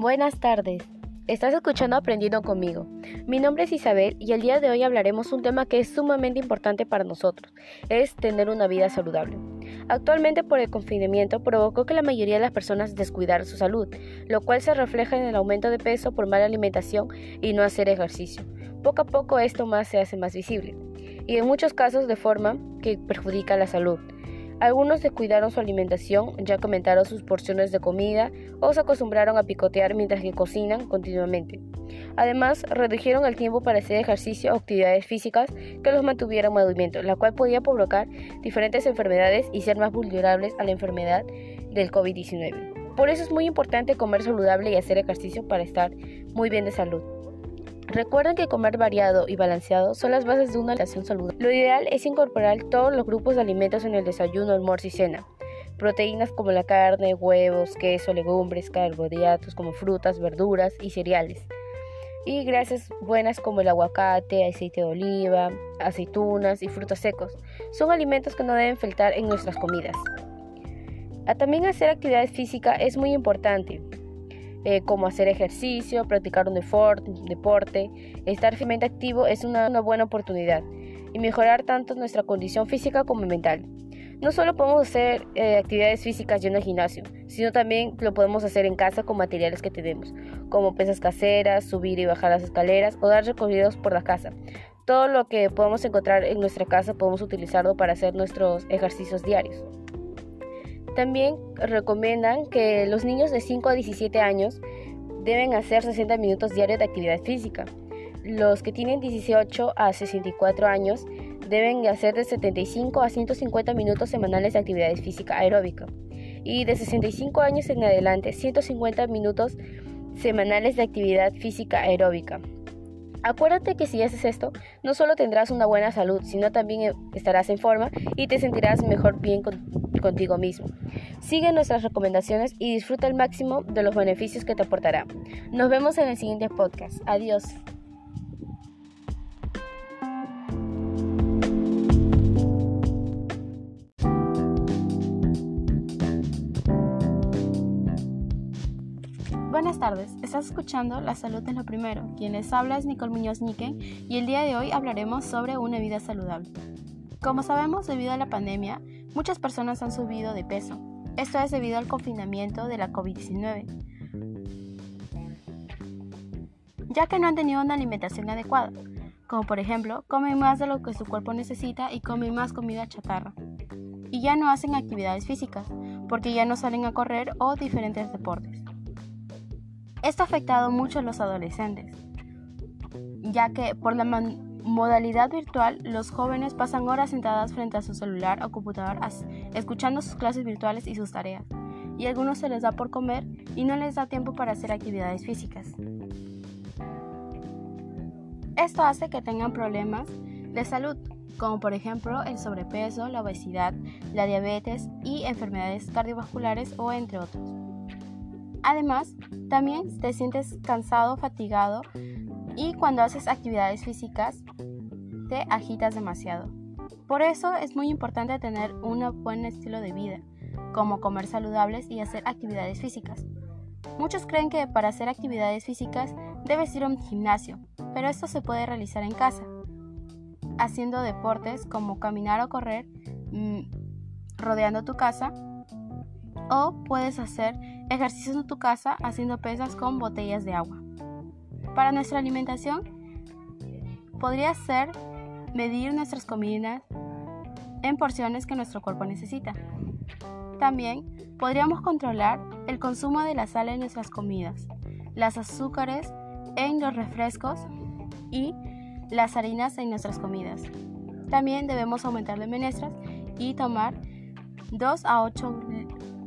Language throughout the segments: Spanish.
Buenas tardes. Estás escuchando Aprendiendo conmigo. Mi nombre es Isabel y el día de hoy hablaremos un tema que es sumamente importante para nosotros, es tener una vida saludable. Actualmente por el confinamiento provocó que la mayoría de las personas descuidara su salud, lo cual se refleja en el aumento de peso por mala alimentación y no hacer ejercicio. Poco a poco esto más se hace más visible y en muchos casos de forma que perjudica la salud. Algunos descuidaron su alimentación, ya comentaron sus porciones de comida o se acostumbraron a picotear mientras que cocinan continuamente. Además, redujeron el tiempo para hacer ejercicio o actividades físicas que los mantuvieran en movimiento, la cual podía provocar diferentes enfermedades y ser más vulnerables a la enfermedad del COVID-19. Por eso es muy importante comer saludable y hacer ejercicio para estar muy bien de salud. Recuerden que comer variado y balanceado son las bases de una alimentación saludable. Lo ideal es incorporar todos los grupos de alimentos en el desayuno, almuerzo y cena. Proteínas como la carne, huevos, queso, legumbres, carbohidratos como frutas, verduras y cereales. Y grasas buenas como el aguacate, aceite de oliva, aceitunas y frutos secos. Son alimentos que no deben faltar en nuestras comidas. También hacer actividad física es muy importante. Eh, como hacer ejercicio, practicar un deporte, estar firmemente activo es una, buena oportunidad y mejorar tanto nuestra condición física como mental. No solo podemos hacer eh, actividades físicas yendo al gimnasio, sino también lo podemos hacer en casa con materiales que tenemos, como pesas caseras, subir y bajar las escaleras o dar recorridos por la casa. Todo lo que podemos encontrar en nuestra casa podemos utilizarlo para hacer nuestros ejercicios diarios. También recomiendan que los niños de 5 a 17 años deben hacer 60 minutos diarios de actividad física. Los que tienen 18 a 64 años deben hacer de 75 a 150 minutos semanales de actividad física aeróbica. Y de 65 años en adelante, 150 minutos semanales de actividad física aeróbica. Acuérdate que si haces esto, no solo tendrás una buena salud, sino también estarás en forma y te sentirás mejor bien contigo mismo. Sigue nuestras recomendaciones y disfruta al máximo de los beneficios que te aportará. Nos vemos en el siguiente podcast. Adiós. Buenas tardes, estás escuchando La Salud es lo primero. Quien les habla es Nicole Muñoz Niquen y el día de hoy hablaremos sobre una vida saludable. Como sabemos, debido a la pandemia, muchas personas han subido de peso. Esto es debido al confinamiento de la COVID-19, ya que no han tenido una alimentación adecuada, como por ejemplo, comen más de lo que su cuerpo necesita y comen más comida chatarra. Y ya no hacen actividades físicas, porque ya no salen a correr o diferentes deportes. Esto ha afectado mucho a los adolescentes, ya que por la modalidad virtual los jóvenes pasan horas sentadas frente a su celular o computador escuchando sus clases virtuales y sus tareas, y a algunos se les da por comer y no les da tiempo para hacer actividades físicas. Esto hace que tengan problemas de salud, como por ejemplo el sobrepeso, la obesidad, la diabetes y enfermedades cardiovasculares o entre otros. Además, también te sientes cansado, fatigado y cuando haces actividades físicas te agitas demasiado. Por eso es muy importante tener un buen estilo de vida, como comer saludables y hacer actividades físicas. Muchos creen que para hacer actividades físicas debes ir a un gimnasio, pero esto se puede realizar en casa, haciendo deportes como caminar o correr, mm, rodeando tu casa o puedes hacer ejercicios en tu casa haciendo pesas con botellas de agua. Para nuestra alimentación, podría ser medir nuestras comidas en porciones que nuestro cuerpo necesita. También podríamos controlar el consumo de la sal en nuestras comidas, las azúcares en los refrescos y las harinas en nuestras comidas. También debemos aumentar las menestras y tomar 2 a 8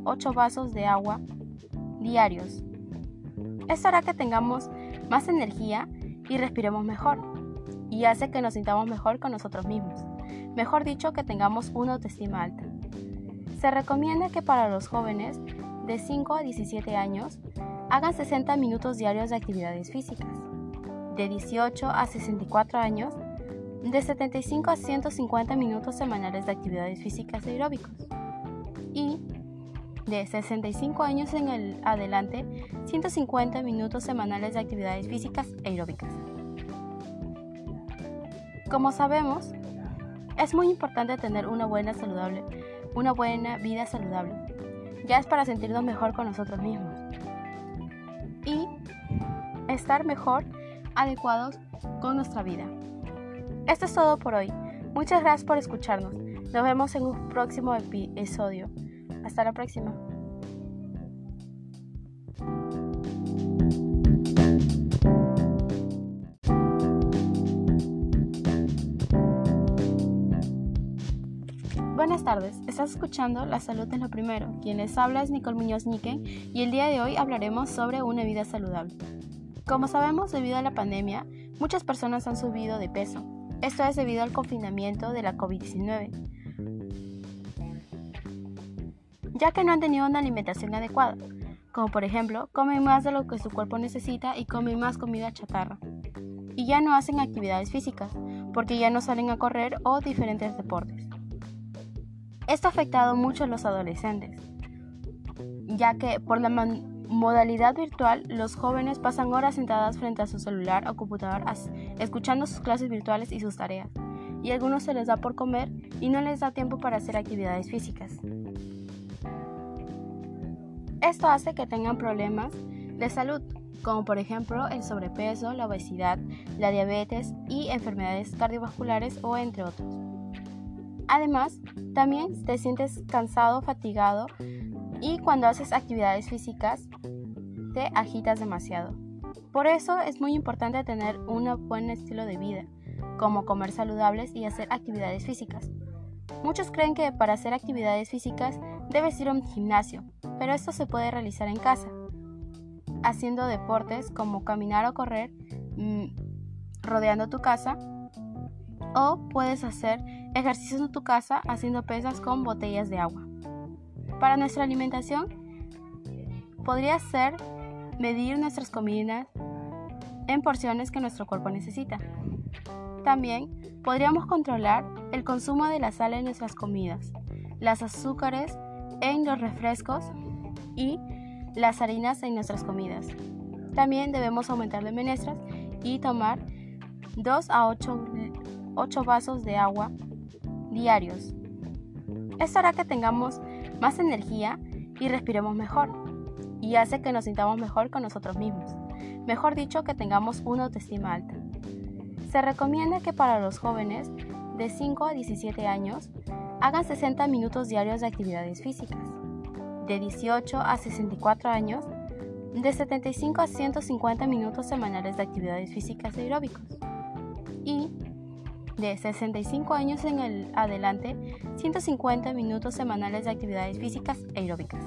8 vasos de agua diarios. Esto hará que tengamos más energía y respiremos mejor, y hace que nos sintamos mejor con nosotros mismos. Mejor dicho, que tengamos una autoestima alta. Se recomienda que para los jóvenes de 5 a 17 años hagan 60 minutos diarios de actividades físicas. De 18 a 64 años, de 75 a 150 minutos semanales de actividades físicas aeróbicos. De 65 años en el adelante 150 minutos semanales de actividades físicas e aeróbicas. Como sabemos, es muy importante tener una buena saludable, una buena vida saludable. Ya es para sentirnos mejor con nosotros mismos y estar mejor adecuados con nuestra vida. Esto es todo por hoy. Muchas gracias por escucharnos. Nos vemos en un próximo episodio. Hasta la próxima. Buenas tardes, estás escuchando La Salud es lo primero. Quien les habla es Nicole Muñoz Niquen y el día de hoy hablaremos sobre una vida saludable. Como sabemos, debido a la pandemia, muchas personas han subido de peso. Esto es debido al confinamiento de la COVID-19 ya que no han tenido una alimentación adecuada, como por ejemplo comen más de lo que su cuerpo necesita y comen más comida chatarra. Y ya no hacen actividades físicas, porque ya no salen a correr o diferentes deportes. Esto ha afectado mucho a los adolescentes, ya que por la modalidad virtual los jóvenes pasan horas sentadas frente a su celular o computador escuchando sus clases virtuales y sus tareas, y algunos se les da por comer y no les da tiempo para hacer actividades físicas. Esto hace que tengan problemas de salud, como por ejemplo el sobrepeso, la obesidad, la diabetes y enfermedades cardiovasculares o entre otros. Además, también te sientes cansado, fatigado y cuando haces actividades físicas te agitas demasiado. Por eso es muy importante tener un buen estilo de vida, como comer saludables y hacer actividades físicas. Muchos creen que para hacer actividades físicas debes ir a un gimnasio, pero esto se puede realizar en casa, haciendo deportes como caminar o correr mm, rodeando tu casa, o puedes hacer ejercicios en tu casa haciendo pesas con botellas de agua. Para nuestra alimentación, podría ser medir nuestras comidas en porciones que nuestro cuerpo necesita. También podríamos controlar el consumo de la sal en nuestras comidas, las azúcares en los refrescos y las harinas en nuestras comidas. También debemos aumentar de menestras y tomar 2 a 8, 8 vasos de agua diarios. Esto hará que tengamos más energía y respiremos mejor y hace que nos sintamos mejor con nosotros mismos. Mejor dicho, que tengamos una autoestima alta. Se recomienda que para los jóvenes de 5 a 17 años hagan 60 minutos diarios de actividades físicas de 18 a 64 años, de 75 a 150 minutos semanales de actividades físicas aeróbicos y de 65 años en el adelante 150 minutos semanales de actividades físicas aeróbicas.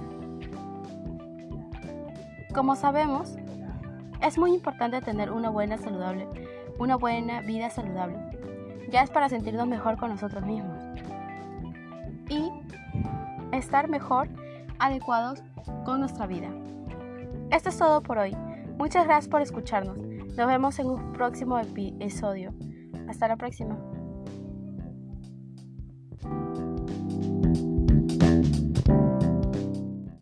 Como sabemos, es muy importante tener una buena saludable, una buena vida saludable. Ya es para sentirnos mejor con nosotros mismos y estar mejor adecuados con nuestra vida. Esto es todo por hoy. Muchas gracias por escucharnos. Nos vemos en un próximo episodio. Hasta la próxima.